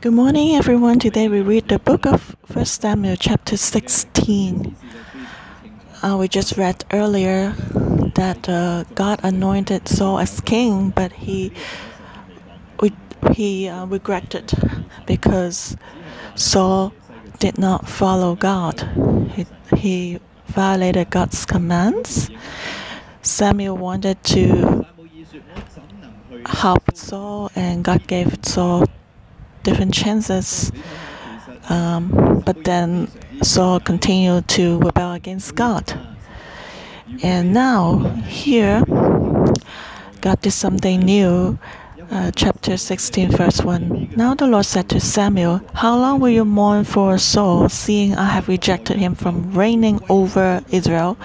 Good morning, everyone. Today we read the book of First Samuel, chapter 16. Uh, we just read earlier that uh, God anointed Saul as king, but he he uh, regretted because Saul did not follow God. He, he violated God's commands. Samuel wanted to help Saul, and God gave Saul different chances. Um, but then Saul continued to rebel against God. And now, here, God did something new. Uh, chapter 16, verse 1. Now the Lord said to Samuel, How long will you mourn for Saul, seeing I have rejected him from reigning over Israel?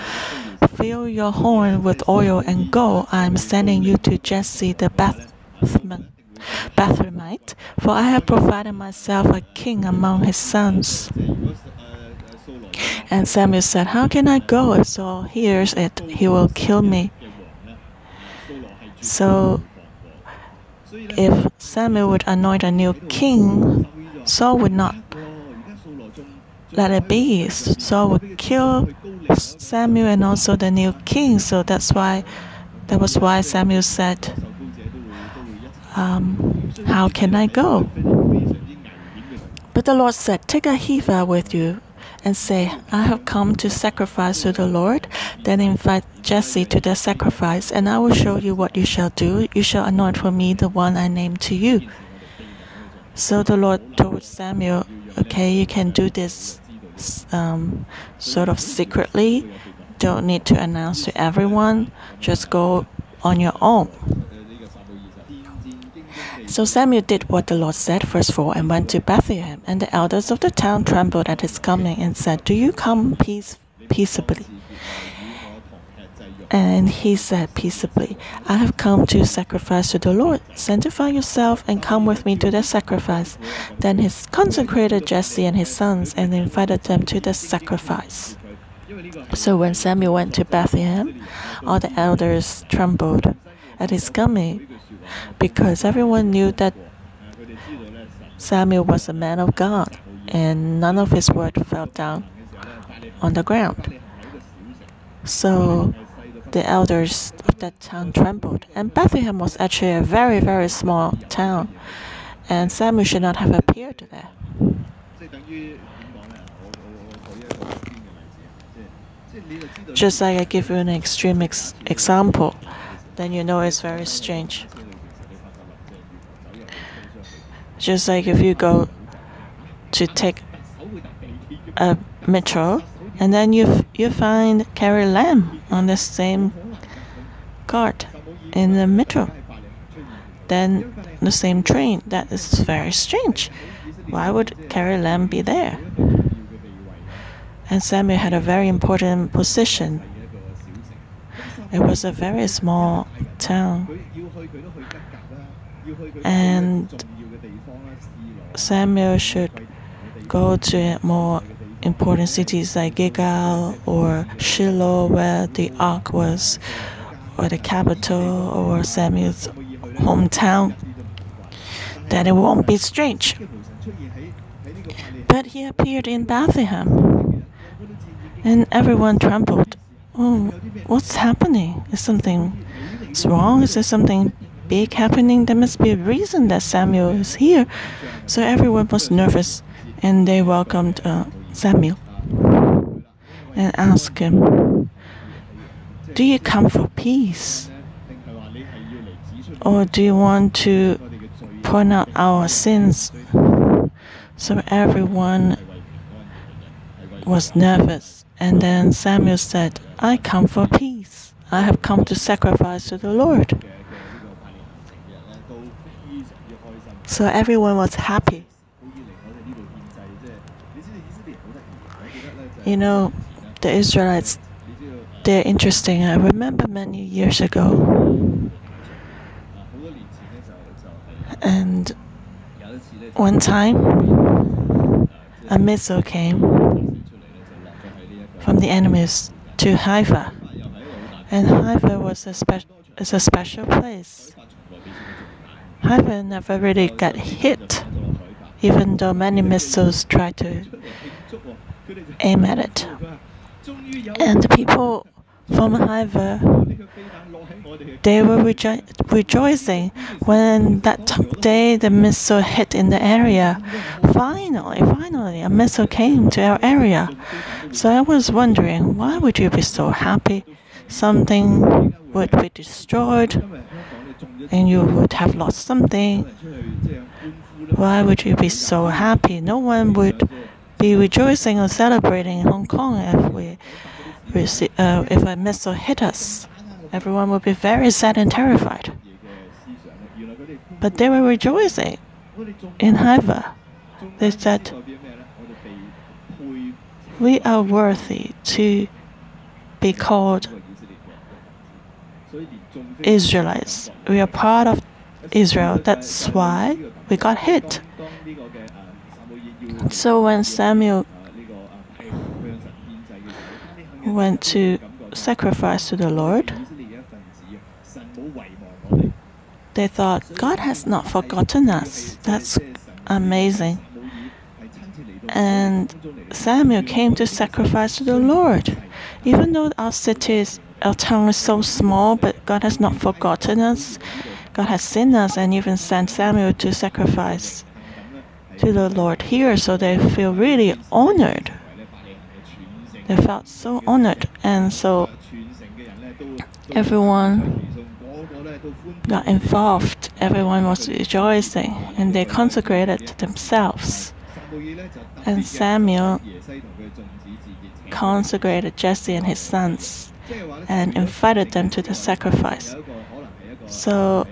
Fill your horn with oil and go. I am sending you to Jesse the Bethlehemite, for I have provided myself a king among his sons. And Samuel said, How can I go? If Saul hears it, he will kill me. So, if Samuel would anoint a new king, Saul would not let it be. Saul would kill Samuel and also the new king. So that's why, that was why Samuel said, um, How can I go? But the Lord said, Take a heifer with you and say, I have come to sacrifice to the Lord. Then invite Jesse to the sacrifice, and I will show you what you shall do. You shall anoint for me the one I name to you. So the Lord told Samuel, Okay, you can do this um, sort of secretly. Don't need to announce to everyone. Just go on your own. So Samuel did what the Lord said, verse 4, and went to Bethlehem. And the elders of the town trembled at his coming and said, Do you come peace, peaceably? And he said peaceably, I have come to sacrifice to the Lord. Sanctify yourself and come with me to the sacrifice. Then he consecrated Jesse and his sons and invited them to the sacrifice. So when Samuel went to Bethlehem, all the elders trembled at his coming because everyone knew that Samuel was a man of God and none of his word fell down on the ground. So the elders of that town trembled. And Bethlehem was actually a very, very small town, and Samuel should not have appeared there. Just like I give you an extreme ex example, then you know it's very strange. Just like if you go to take a metro and then you you find Carrie Lam on the same cart in the metro. Then the same train. That is very strange. Why would Carrie Lam be there? And Samuel had a very important position. It was a very small town. And Samuel should go to more important cities like Gilgal or Shiloh, where the ark was, or the capital, or Samuel's hometown, then it won't be strange. But he appeared in Bethlehem, and everyone trembled. Oh, what's happening? Is something wrong? Is there something big happening? There must be a reason that Samuel is here. So everyone was nervous, and they welcomed. Uh, Samuel and asked him, Do you come for peace? Or do you want to point out our sins? So everyone was nervous. And then Samuel said, I come for peace. I have come to sacrifice to the Lord. So everyone was happy. You know, the Israelites, they're interesting. I remember many years ago. And one time, a missile came from the enemies to Haifa. And Haifa was a, spe- is a special place. Haifa never really got hit even though many missiles tried to aim at it. And the people from Haifa, they were rejo rejoicing when that day the missile hit in the area. Finally, finally, a missile came to our area. So I was wondering, why would you be so happy? Something would be destroyed and you would have lost something. Why would you be so happy? No one would be rejoicing or celebrating in Hong Kong if we receive, uh, if a missile hit us. Everyone would be very sad and terrified. But they were rejoicing in Haifa. They said, We are worthy to be called Israelites. We are part of Israel. That's why we got hit. So when Samuel went to sacrifice to the Lord, they thought, God has not forgotten us. That's amazing. And Samuel came to sacrifice to the Lord. Even though our cities, our town is so small, but God has not forgotten us. God has seen us and even sent Samuel to sacrifice to the Lord here, so they feel really honored. They felt so honored, and so everyone got involved. Everyone was rejoicing, and they consecrated themselves. And Samuel consecrated Jesse and his sons and invited them to the sacrifice. So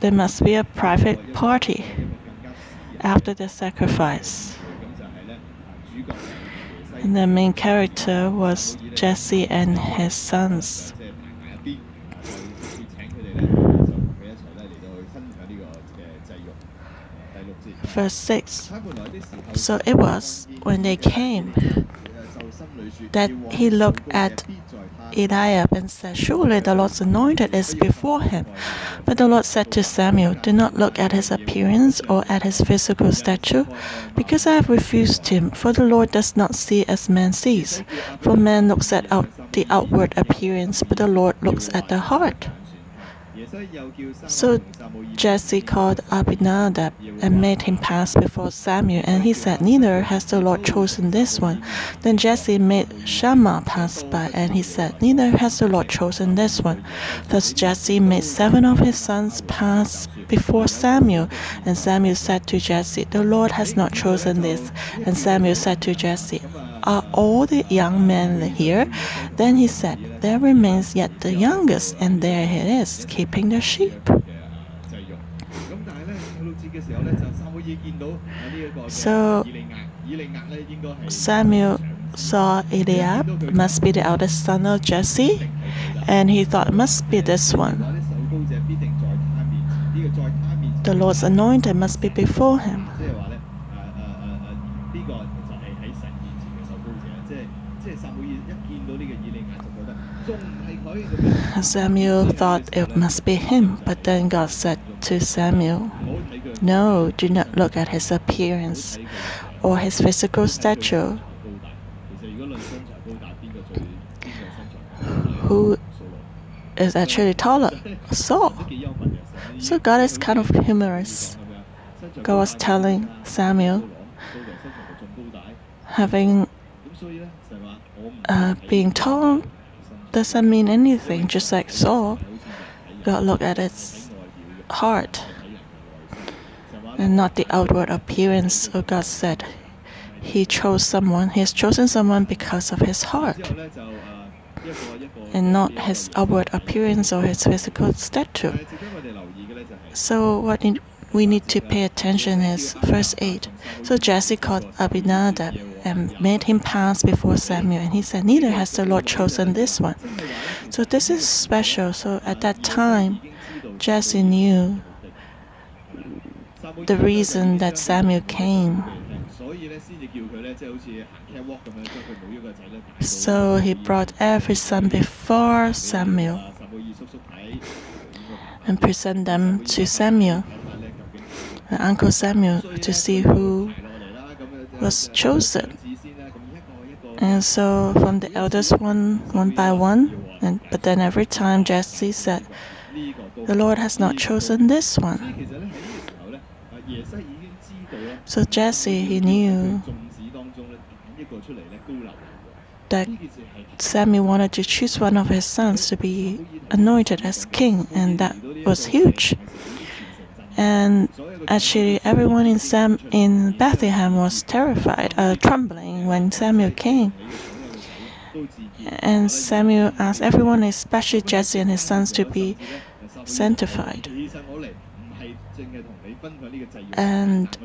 there must be a private party after the sacrifice. And the main character was Jesse and his sons. Verse 6 So it was when they came that he looked at Eliab and said, Surely the Lord's anointed is before him. But the Lord said to Samuel, Do not look at his appearance or at his physical stature, because I have refused him. For the Lord does not see as man sees. For man looks at out the outward appearance, but the Lord looks at the heart. So Jesse called Abinadab and made him pass before Samuel, and he said, Neither has the Lord chosen this one. Then Jesse made Shammah pass by, and he said, Neither has the Lord chosen this one. Thus Jesse made seven of his sons pass before Samuel, and Samuel said to Jesse, The Lord has not chosen this. And Samuel said to Jesse, are all the young men here? Then he said, There remains yet the youngest, and there he is, keeping the sheep. So Samuel saw Eliab, must be the eldest son of Jesse, and he thought, must be this one. The Lord's anointed must be before him. Samuel thought it must be him, but then God said to Samuel, No, do not look at his appearance or his physical stature. Who is actually taller? Saul. So God is kind of humorous. God was telling Samuel, having uh, being tall doesn't mean anything, just like Saul. God look at its heart and not the outward appearance. So God said, He chose someone, He has chosen someone because of his heart and not his outward appearance or his physical stature. So, what we need to pay attention is verse 8. So Jesse called Abinadab and made him pass before Samuel, and he said, Neither has the Lord chosen this one. So this is special. So at that time, Jesse knew the reason that Samuel came. So he brought every son before Samuel and present them to Samuel. Uncle Samuel to see who was chosen. And so from the eldest one, one by one, and but then every time Jesse said, The Lord has not chosen this one. So Jesse he knew that Samuel wanted to choose one of his sons to be anointed as king, and that was huge. And actually, everyone in Sam in Bethlehem was terrified, uh, trembling when Samuel came. And Samuel asked everyone, especially Jesse and his sons, to be sanctified. And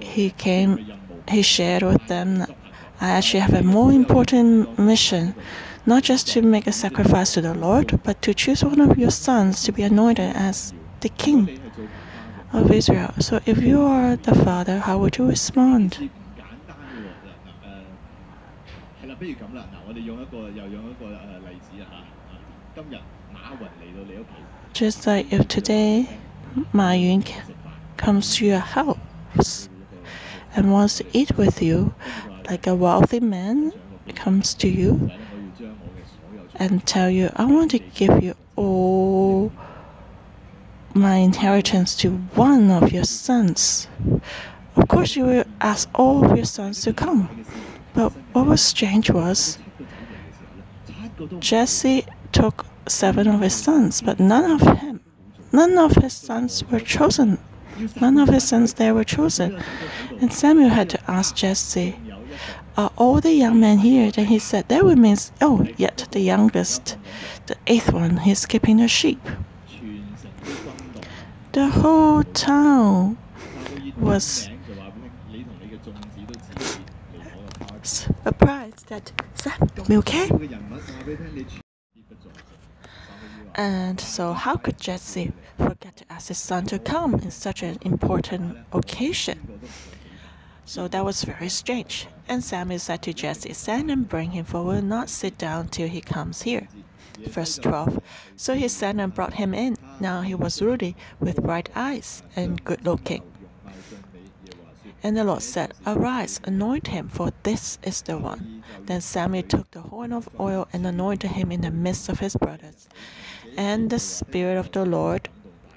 he came, he shared with them I actually have a more important mission, not just to make a sacrifice to the Lord, but to choose one of your sons to be anointed as the king of Israel. So if you are the father, how would you respond? Just like if today Ma Yun comes to your house and wants to eat with you, like a wealthy man comes to you and tell you, I want to give you all my inheritance to one of your sons. Of course, you will ask all of your sons to come. But what was strange was Jesse took seven of his sons, but none of him, none of his sons were chosen. None of his sons there were chosen. And Samuel had to ask Jesse, are all the young men here? Then he said, That mean, oh, yet the youngest, the eighth one, he's keeping the sheep. The whole town was surprised that came. And so, how could Jesse forget to ask his son to come in such an important occasion? So that was very strange. And Samuel said to Jesse, Send and bring him forward, not sit down till he comes here. Verse 12. So he sent and brought him in. Now he was ruddy, with bright eyes, and good looking. And the Lord said, Arise, anoint him, for this is the one. Then Samuel took the horn of oil and anointed him in the midst of his brothers. And the Spirit of the Lord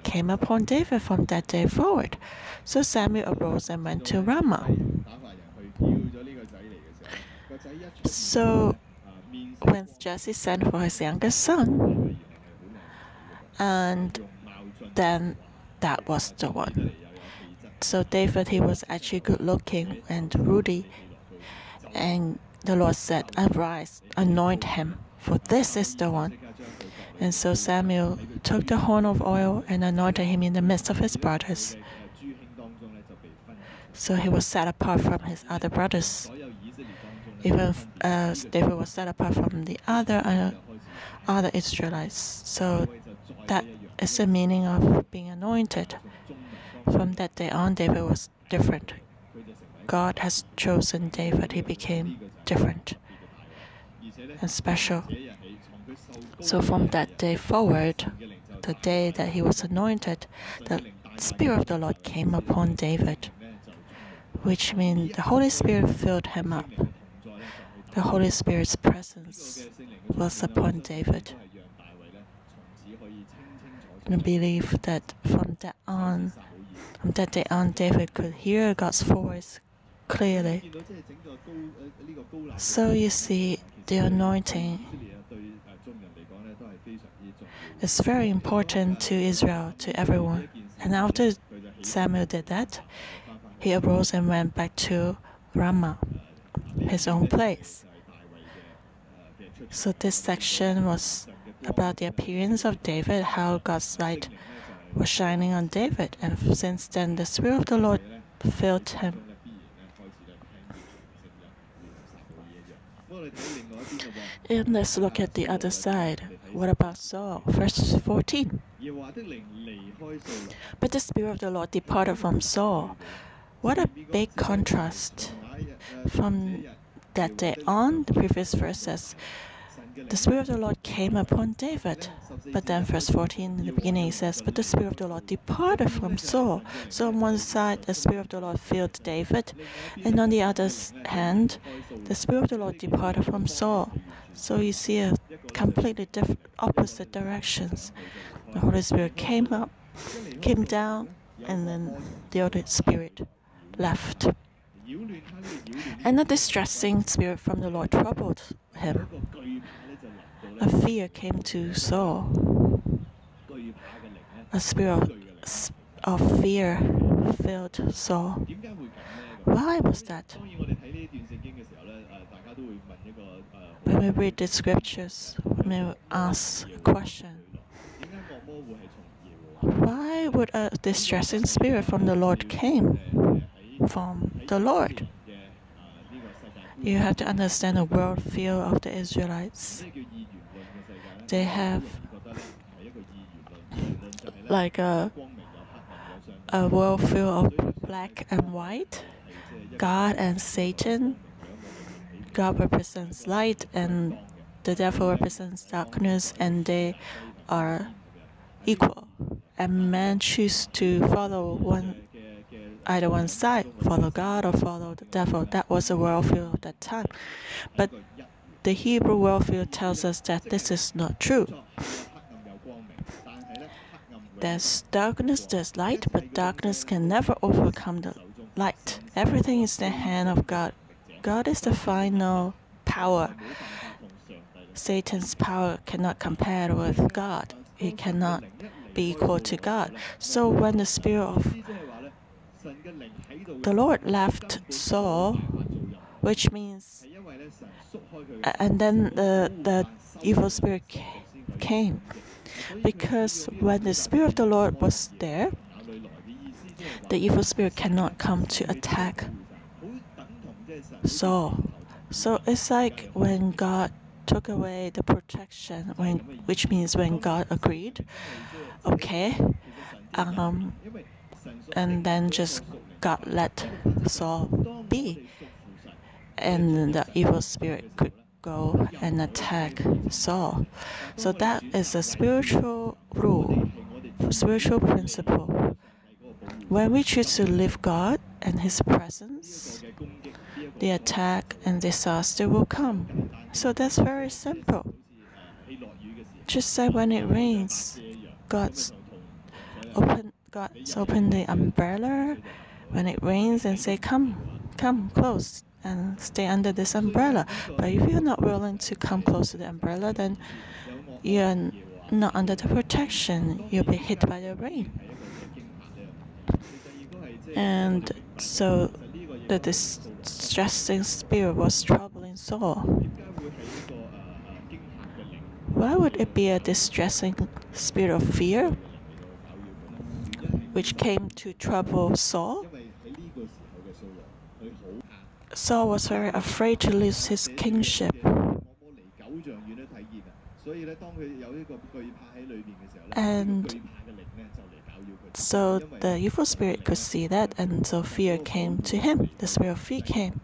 came upon David from that day forward. So Samuel arose and went to Ramah. So when Jesse sent for his youngest son, and then that was the one. So David, he was actually good looking and ruddy. And the Lord said, Arise, anoint him, for this is the one. And so Samuel took the horn of oil and anointed him in the midst of his brothers. So he was set apart from his other brothers. As uh, David was set apart from the other uh, other Israelites. So that is the meaning of being anointed. From that day on, David was different. God has chosen David. He became different and special. So from that day forward, the day that he was anointed, the Spirit of the Lord came upon David, which means the Holy Spirit filled him up. The Holy Spirit's presence was upon David. And I believe that from that on, from that day on, David could hear God's voice clearly. So you see, the anointing is very important to Israel, to everyone. And after Samuel did that, he arose and went back to Ramah, his own place. So this section was about the appearance of David, how God's light was shining on David, and since then the Spirit of the Lord filled him. And let's look at the other side. What about Saul? Verse 14. But the Spirit of the Lord departed from Saul. What a big contrast. From that day on, the previous verse says, the Spirit of the Lord came upon David. But then, verse 14 in the beginning it says, But the Spirit of the Lord departed from Saul. So, on one side, the Spirit of the Lord filled David, and on the other hand, the Spirit of the Lord departed from Saul. So, you see a completely different, opposite directions. The Holy Spirit came up, came down, and then the other Spirit left. And a distressing spirit from the Lord troubled him. A fear came to Saul. A spirit of, of fear filled Saul. Why was that? When we read the scriptures, we may ask a question. Why would a distressing spirit from the Lord came? from the Lord. You have to understand the world worldview of the Israelites. They have like a, a worldview of black and white, God and Satan. God represents light and the devil represents darkness, and they are equal. And man choose to follow one either one side, follow God or follow the devil. That was the worldview of that time. But the Hebrew worldview tells us that this is not true. There's darkness, there's light, but darkness can never overcome the light. Everything is the hand of God. God is the final power. Satan's power cannot compare with God. He cannot be equal to God. So when the spirit of the Lord left Saul, which means, and then the, the evil spirit came. Because when the Spirit of the Lord was there, the evil spirit cannot come to attack Saul. So it's like when God took away the protection, when, which means when God agreed, okay, um, and then just God let Saul be, and the evil spirit could go and attack Saul. So that is a spiritual rule, spiritual principle. When we choose to live God and His presence, the attack and disaster will come. So that's very simple. Just like when it rains, God's open God's open the umbrella when it rains and say, Come, come close and stay under this umbrella. But if you're not willing to come close to the umbrella, then you're not under the protection. You'll be hit by the rain. And so the distressing spirit was troubling Saul. Why would it be a distressing spirit of fear? which came to trouble Saul. Saul was very afraid to lose his kingship. And so the evil spirit could see that, and so fear came to him. The spirit of fear came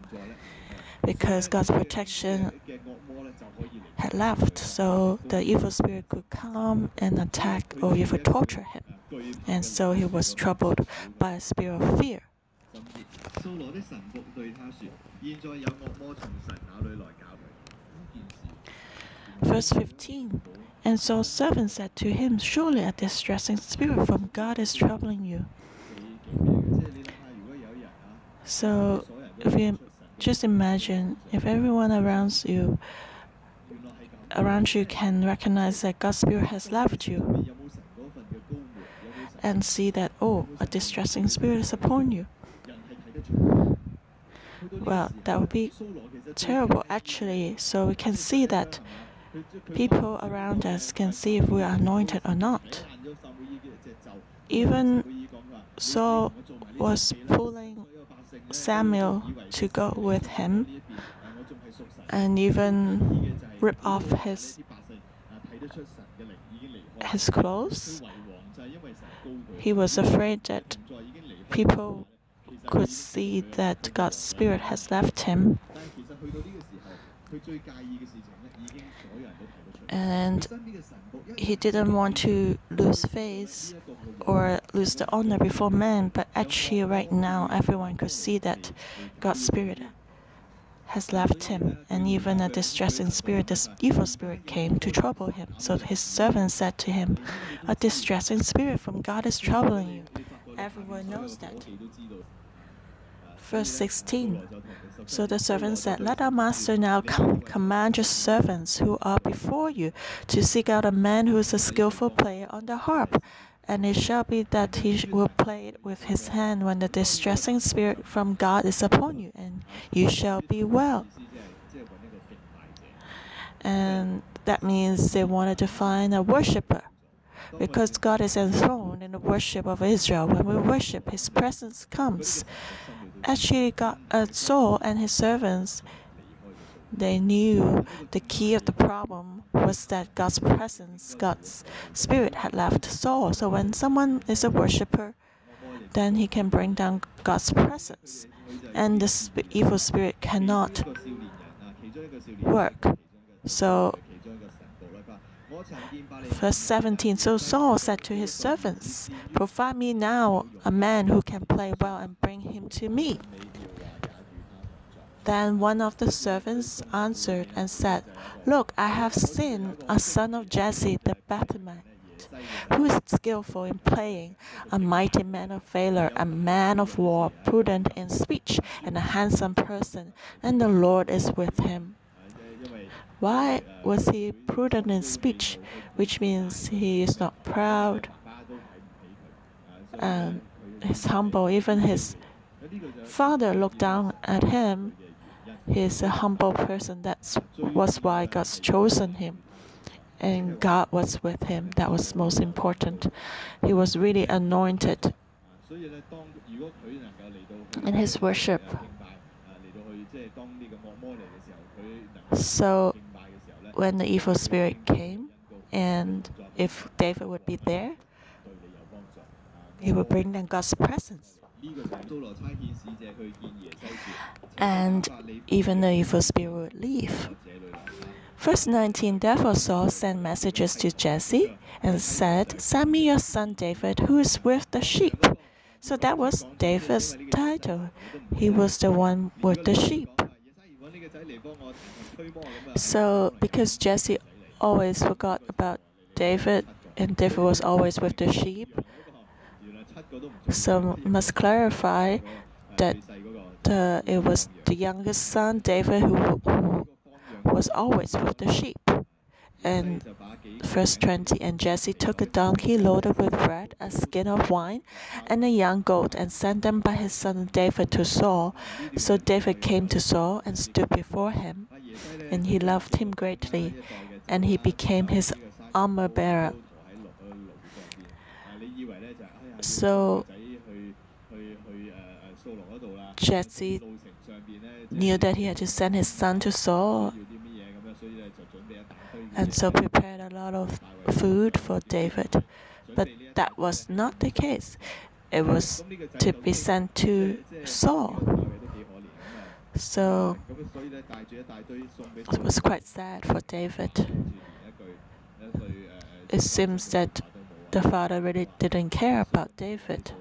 because God's protection had left, so the evil spirit could come and attack or even torture him. And so he was troubled by a spirit of fear. Verse 15 And Saul's servant said to him, Surely a distressing spirit from God is troubling you. So, if you just imagine if everyone around you around you can recognize that God's spirit has left you and see that oh a distressing spirit is upon you well that would be terrible actually so we can see that people around us can see if we are anointed or not even Saul was pulling Samuel to go with him and even rip off his his clothes. He was afraid that people could see that God's spirit has left him. And he didn't want to lose face or lose the honor before men, but actually, right now, everyone could see that God's Spirit has left him, and even a distressing spirit, this evil spirit, came to trouble him. So his servant said to him, A distressing spirit from God is troubling you. Everyone knows that. Verse 16 So the servant said, Let our master now com- command your servants who are before you to seek out a man who is a skillful player on the harp. And it shall be that he will play it with his hand when the distressing spirit from God is upon you, and you shall be well. And that means they wanted to find a worshiper because God is enthroned in the worship of Israel. When we worship, His presence comes. Actually, God, uh, Saul and his servants they knew the key of the problem was that God's presence, God's spirit had left Saul. So when someone is a worshiper, then he can bring down God's presence. And the evil spirit cannot work. So, verse 17 So Saul said to his servants, Provide me now a man who can play well and bring him to me. Then one of the servants answered and said, Look, I have seen a son of Jesse the Bethlehemite, who is skillful in playing, a mighty man of valor, a man of war, prudent in speech, and a handsome person, and the Lord is with him. Why was he prudent in speech, which means he is not proud and he's humble. Even his father looked down at him He's a humble person. That was why God's chosen him. And God was with him. That was most important. He was really anointed. In his worship. So when the evil spirit came, and if David would be there, he would bring them God's presence. And even the evil spirit would leave. Verse 19 Therefore Saul sent messages to Jesse and said, Send me your son David, who is with the sheep. So that was David's title. He was the one with the sheep. So, because Jesse always forgot about David, and David was always with the sheep, so must clarify that it was the youngest son, David, who, who was always with the sheep. And verse 20 And Jesse took a donkey loaded with bread, a skin of wine, and a young goat, and sent them by his son David to Saul. So David came to Saul and stood before him, and he loved him greatly, and he became his armor bearer. So Jesse knew that he had to send his son to Saul, and so prepared a lot of food for David. But that was not the case. It was to be sent to Saul. So it was quite sad for David. It seems that the father really didn't care about David.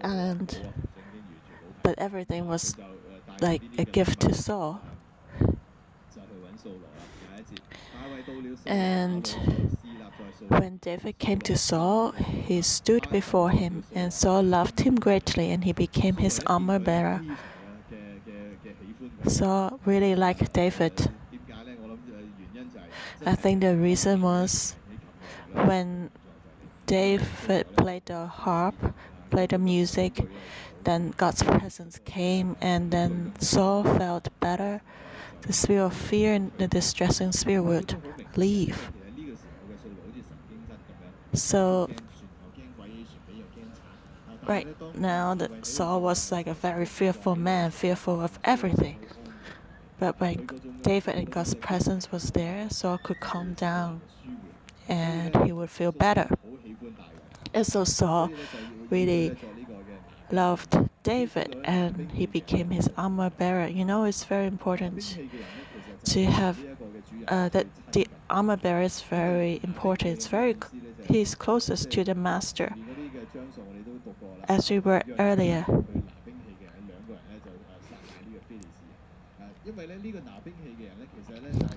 And but everything was like a gift to Saul. And when David came to Saul, he stood before him, and Saul loved him greatly, and he became his armor bearer. Saul really liked David. I think the reason was when David played the harp, played the music, then God's presence came, and then Saul felt better. The spirit of fear and the distressing spirit would leave. So, right now, the Saul was like a very fearful man, fearful of everything. But when David and God's presence was there, Saul could calm down and he would feel better. And so Saul really loved David and he became his armor bearer. You know, it's very important to have uh, that the armor bearer is very important. It's very he's closest to the master. As we were earlier,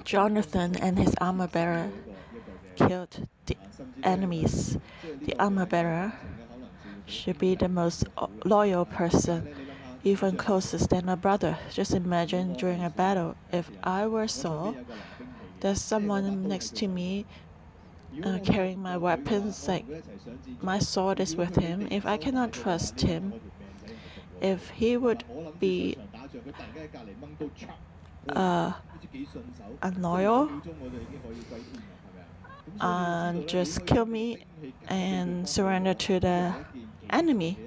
Jonathan and his armor bearer killed the enemies. The armor bearer should be the most loyal person, even closest than a brother. Just imagine during a battle, if I were Saul, there's someone next to me uh, carrying my weapons, like my sword is with him. If I cannot trust him, if he would be uh, unloyal and just kill me and surrender to the enemy,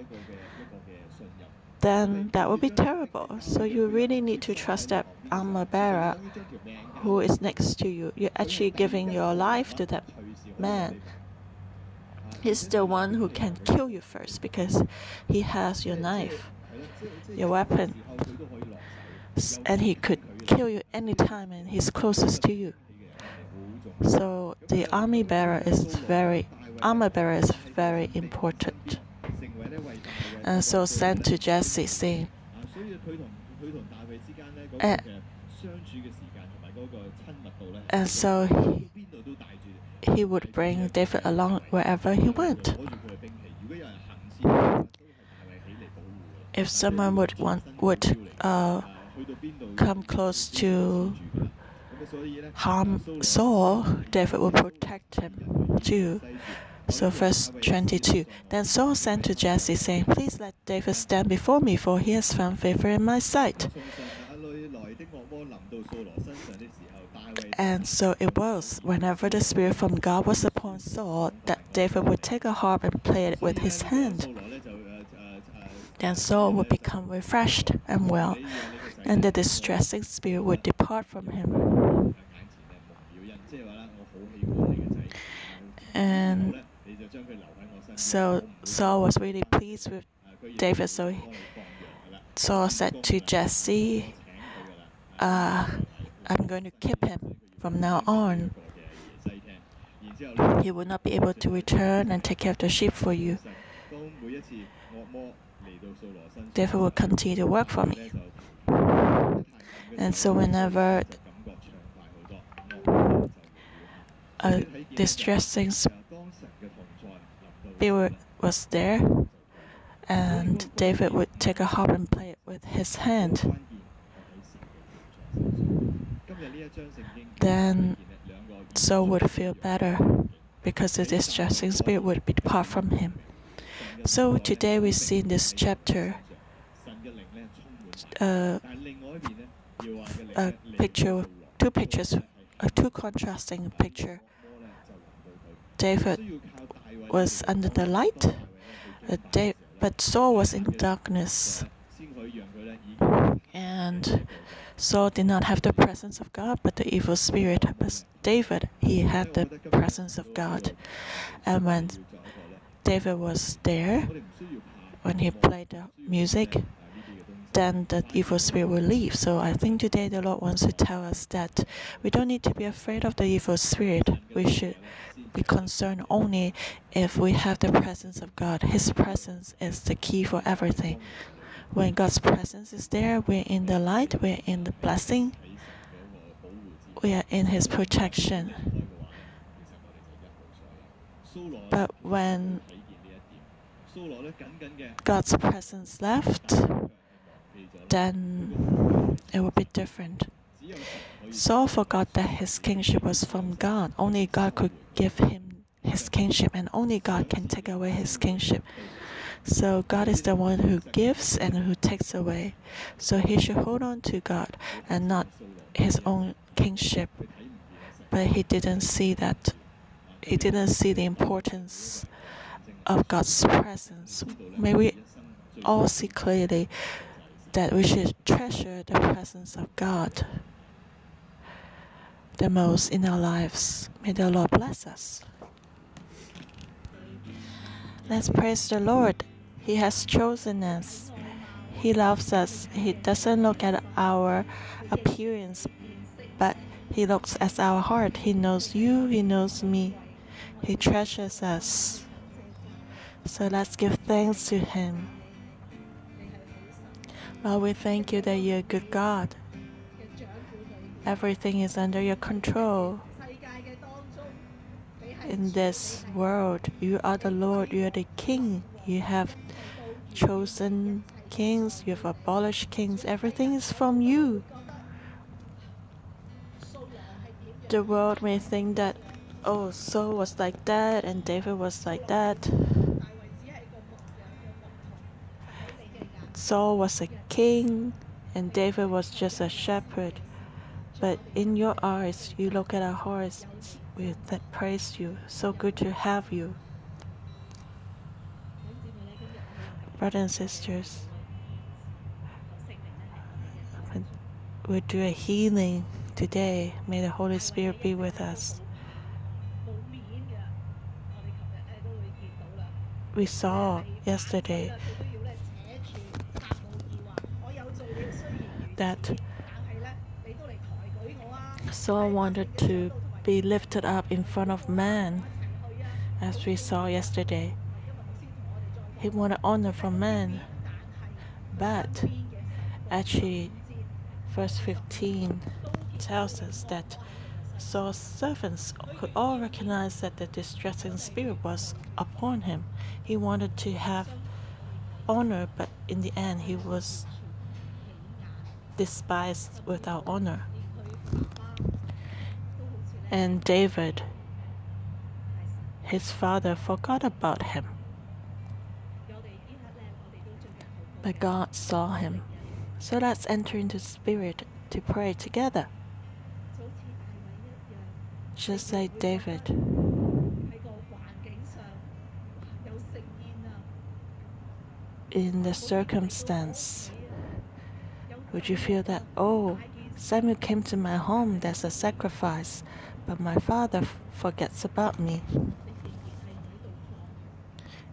then that would be terrible. So you really need to trust that armor bearer who is next to you. You're actually giving your life to that man. He's the one who can kill you first because he has your knife, your weapon, and he could kill you anytime and he's closest to you. So the army bearer is very armor bearer is very important. And so sent to Jesse saying, and, and so he, he would bring David along wherever he went. If someone would want would uh, come close to harm Saul, David would protect him too. So, verse 22 Then Saul sent to Jesse, saying, Please let David stand before me, for he has found favor in my sight. And so it was, whenever the Spirit from God was upon Saul, that David would take a harp and play it with his hand. Then Saul would become refreshed and well, and the distressing spirit would depart from him. And so Saul was really pleased with David. So Saul said to Jesse, uh, I'm going to keep him from now on. He will not be able to return and take care of the sheep for you. David will continue to work for me. And so, whenever a distressing spirit was there, and David would take a harp and play it with his hand, then Saul would feel better because the distressing spirit would be depart from him. So today we see in this chapter uh, a picture, two pictures, a two contrasting picture. David was under the light, but Saul was in darkness. And Saul did not have the presence of God, but the evil spirit. But David, he had the presence of God. And when David was there, when he played the music, then the evil spirit will leave. So I think today the Lord wants to tell us that we don't need to be afraid of the evil spirit. We should be concerned only if we have the presence of God. His presence is the key for everything. When God's presence is there, we're in the light, we're in the blessing, we are in His protection. But when God's presence left, then it would be different. Saul forgot that his kingship was from God. Only God could give him his kingship, and only God can take away his kingship. So God is the one who gives and who takes away. So he should hold on to God and not his own kingship. But he didn't see that. He didn't see the importance of God's presence. May we all see clearly that we should treasure the presence of God the most in our lives. May the Lord bless us. Let's praise the Lord. He has chosen us. He loves us. He doesn't look at our appearance, but He looks at our heart. He knows you, He knows me. He treasures us. So let's give thanks to Him. Lord, we thank you that you're a good God. Everything is under your control. In this world, you are the Lord, you are the King. You have chosen kings, you have abolished kings. Everything is from you. The world may think that, oh, Saul was like that and David was like that. Saul was a king and David was just a shepherd. But in your eyes, you look at our hearts we that praise you. So good to have you. Brothers and sisters, we do a healing today. May the Holy Spirit be with us. We saw yesterday that Saul wanted to be lifted up in front of man, as we saw yesterday. He wanted honor from man, but actually, verse 15 tells us that Saul's servants could all recognize that the distressing spirit was upon him. He wanted to have honor, but in the end, he was despised without honor. And David, his father, forgot about him. But God saw him. So let's enter into spirit to pray together. Just like David. In the circumstance, would you feel that, oh, Samuel came to my home, that's a sacrifice, but my father forgets about me?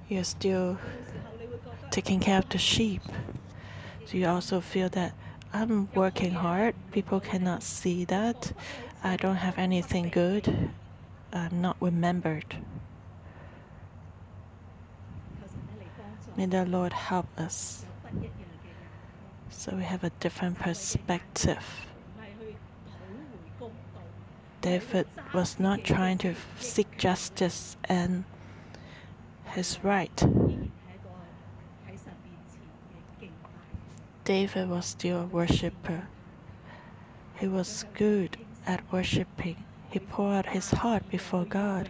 You're still taking care of the sheep. Do you also feel that I'm working hard? People cannot see that. I don't have anything good. I'm not remembered. May the Lord help us so we have a different perspective. David was not trying to seek justice and his right. David was still a worshiper. He was good at worshiping. He poured out his heart before God.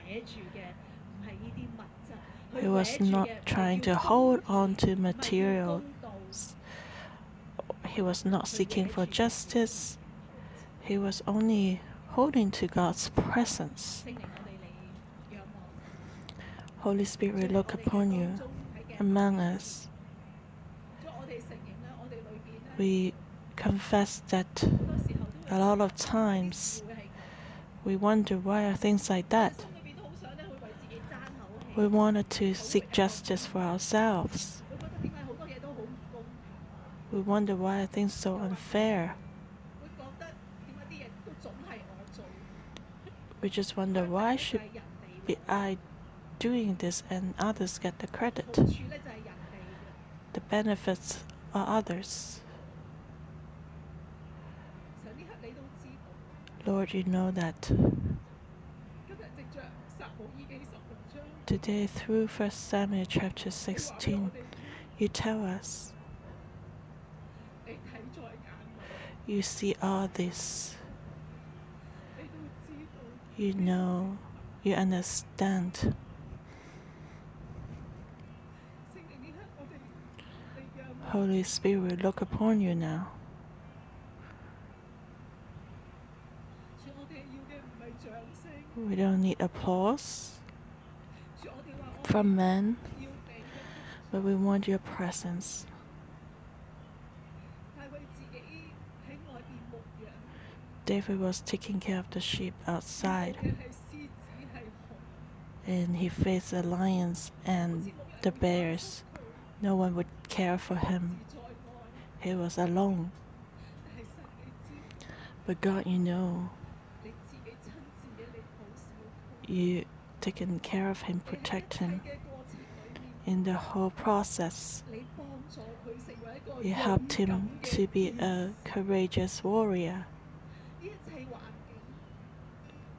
He was not trying to hold on to materials. He was not seeking for justice. He was only holding to God's presence. Holy Spirit, look upon you among us. We confess that a lot of times we wonder why are things like that. We wanted to seek justice for ourselves. We wonder why things so unfair. We just wonder why should be I doing this and others get the credit. The benefits are others. Lord, you know that today through 1 Samuel chapter 16, you tell us you see all this you know, you understand. Holy Spirit, look upon you now. We don't need applause from men, but we want your presence. David was taking care of the sheep outside. And he faced the lions and the bears. No one would care for him. He was alone. But God, you know, you taken care of him, protect him. In the whole process, you helped him to be a courageous warrior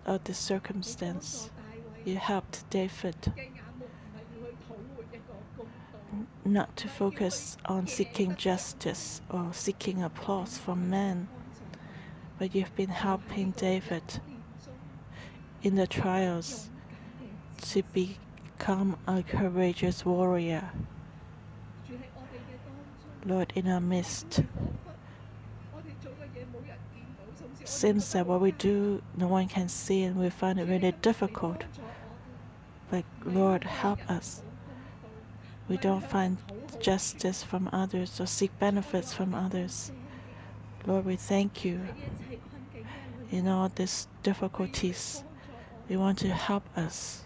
of the circumstance. You helped David not to focus on seeking justice or seeking applause from men, but you've been helping David in the trials to become a courageous warrior. Lord, in our midst, seems that what we do, no one can see, and we find it really difficult. But Lord, help us. We don't find justice from others or seek benefits from others. Lord, we thank you in all these difficulties. You want to help us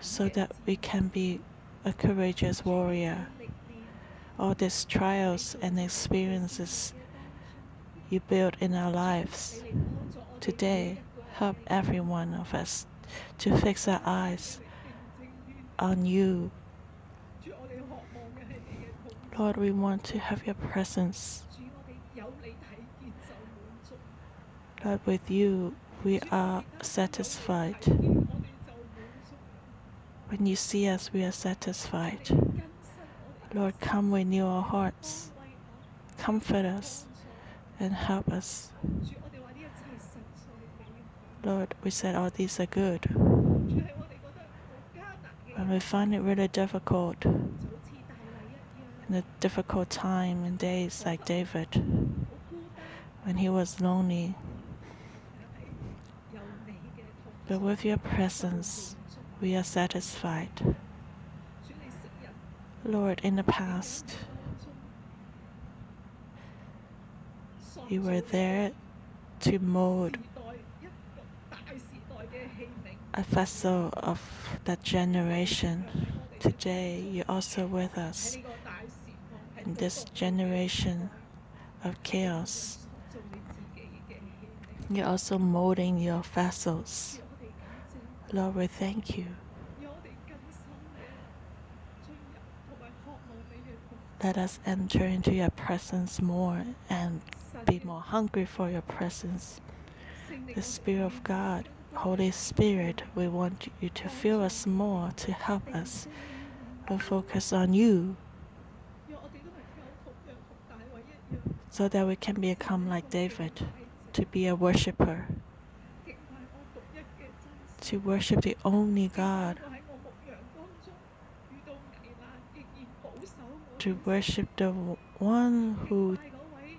so that we can be a courageous warrior. All these trials and experiences you build in our lives today help every one of us to fix our eyes on you. Lord, we want to have your presence. Lord, with you we are satisfied. When you see us, we are satisfied. Lord, come renew our hearts. Comfort us and help us. Lord, we said all these are good. When we find it really difficult, in the difficult time and days like David, when he was lonely, but with your presence, we are satisfied. Lord, in the past, You were there to mold a vessel of that generation. Today, you're also with us in this generation of chaos. You're also molding your vessels. Lord, we thank you. Let us enter into your presence more and be more hungry for your presence. The Spirit of God, Holy Spirit, we want you to fill us more, to help us, to focus on you, so that we can become like David, to be a worshiper, to worship the only God, to worship the one who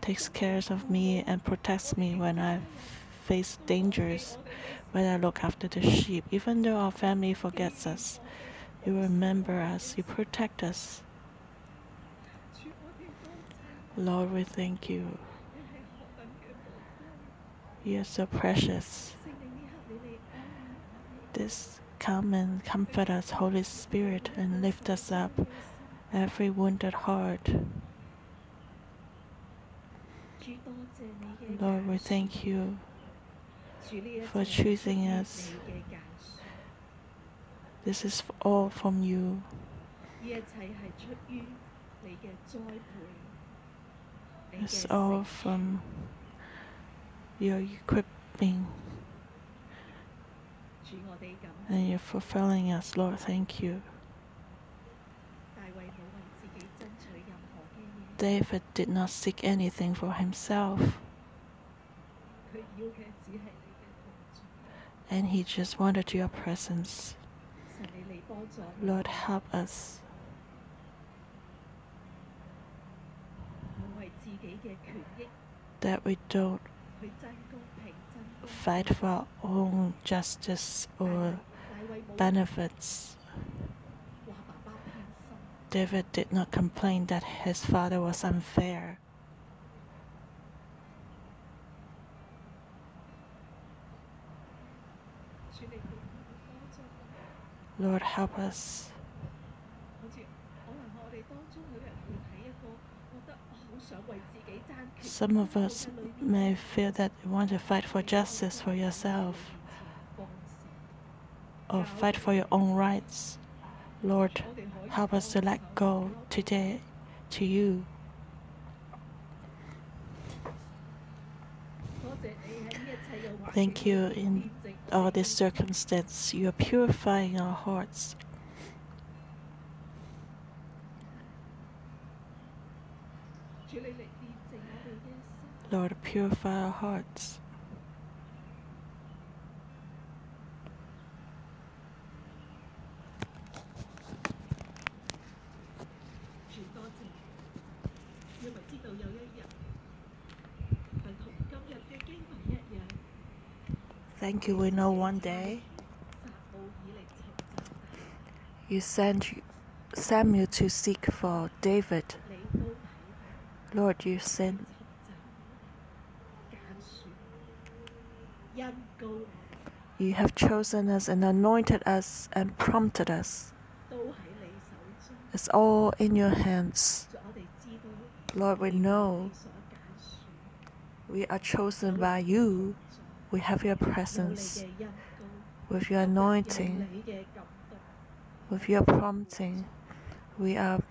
takes care of me and protects me when I face dangers, when I look after the sheep. Even though our family forgets us, you remember us, you protect us. Lord, we thank you. You are so precious. This come and comfort us, Holy Spirit, and lift us up every wounded heart. Lord, we thank you for choosing us. This is all from you. It's all from your equipping and you're fulfilling us, Lord. Thank you. David did not seek anything for himself. And he just wanted your presence. Lord, help us. That we don't fight for our own justice or benefits. David did not complain that his father was unfair. Lord help us. Some of us may feel that you want to fight for justice for yourself or fight for your own rights. Lord, help us to let go today to you. Thank you in all this circumstance, you are purifying our hearts. Lord, purify our hearts. Thank you, we know one day you sent Samuel to seek for David. Lord, you sent you have chosen us and anointed us and prompted us. It's all in your hands. Lord, we know we are chosen by you. We have your presence with your anointing, with your prompting. We are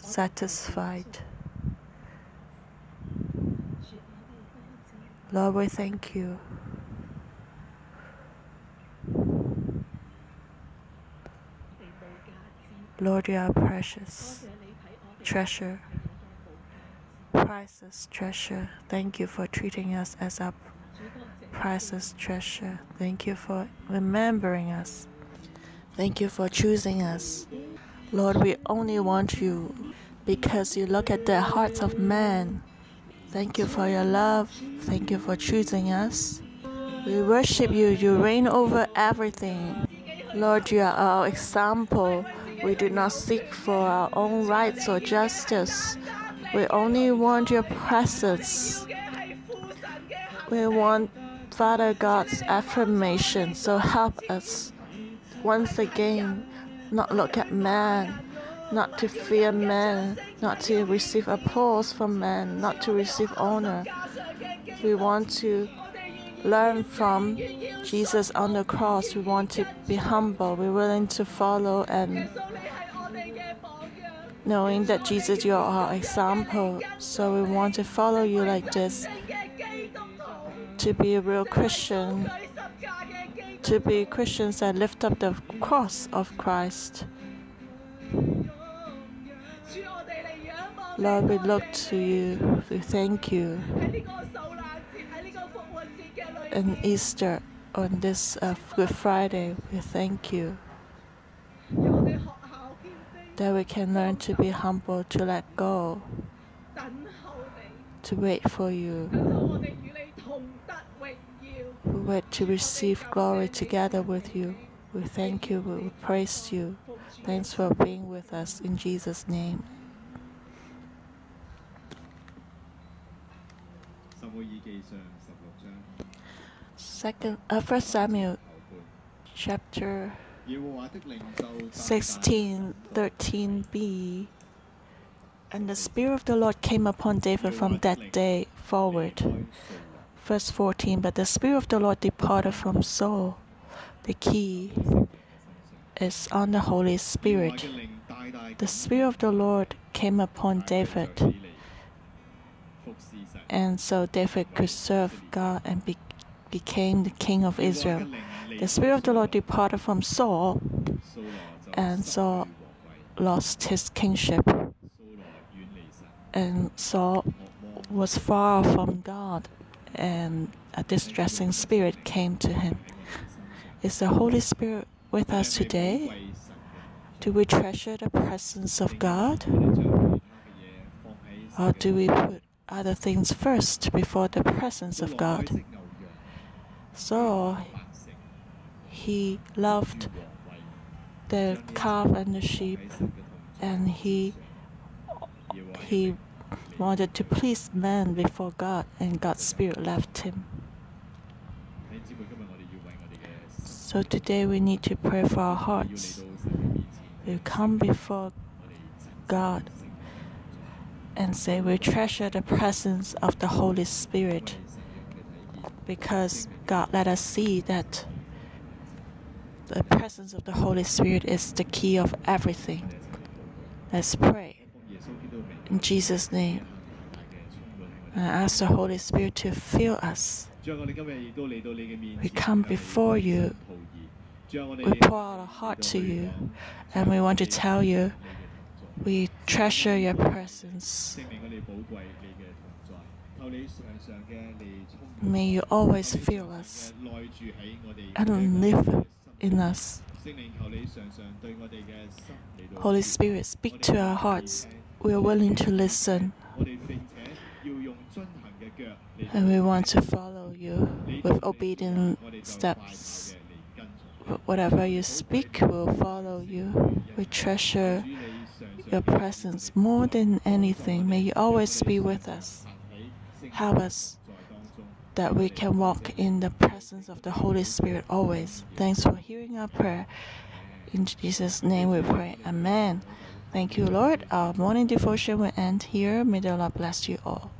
satisfied. Lord, we thank you. Lord, you are precious, treasure, priceless treasure. Thank you for treating us as our priceless treasure. Thank you for remembering us. Thank you for choosing us. Lord, we only want you because you look at the hearts of men. Thank you for your love. Thank you for choosing us. We worship you. You reign over everything. Lord, you are our example. We do not seek for our own rights or justice. We only want your presence. We want Father God's affirmation. So help us once again not look at man, not to fear man, not to receive applause from man, not to receive honor. We want to learn from Jesus on the cross. We want to be humble. We're willing to follow and knowing that Jesus, you are our example. So we want to follow you like this to be a real Christian, to be Christians that lift up the cross of Christ. Lord, we look to you. We thank you. And Easter, on this uh, Good Friday, we thank you that we can learn to be humble, to let go, to wait for you we wait to receive glory together with you. We thank you, we praise you. Thanks for being with us in Jesus' name. Second, uh, First Samuel chapter 16, 13b. And the Spirit of the Lord came upon David from that day forward. Verse 14 But the Spirit of the Lord departed from Saul. The key is on the Holy Spirit. The Spirit of the Lord came upon David. And so David could serve God and be, became the king of Israel. The Spirit of the Lord departed from Saul, and Saul lost his kingship. And Saul was far from God and a distressing spirit came to him. Is the Holy Spirit with us today? Do we treasure the presence of God? Or do we put other things first before the presence of God? So he loved the calf and the sheep, and he he wanted to please man before God, and God's spirit left him. So today we need to pray for our hearts. We come before God and say we treasure the presence of the Holy Spirit because God let us see that the presence of the Holy Spirit is the key of everything. Let's pray. In Jesus' name. I ask the Holy Spirit to fill us. We come before you. We pour out our heart to you. And we want to tell you we treasure your presence. May you always fill us and live in us. Holy Spirit, speak to our hearts. We are willing to listen. And we want to follow you with obedient steps. Whatever you speak, we'll follow you. We treasure your presence more than anything. May you always be with us. Help us that we can walk in the presence of the Holy Spirit always. Thanks for hearing our prayer. In Jesus' name we pray. Amen. Thank you, Lord. Our morning devotion will end here. May the Lord bless you all.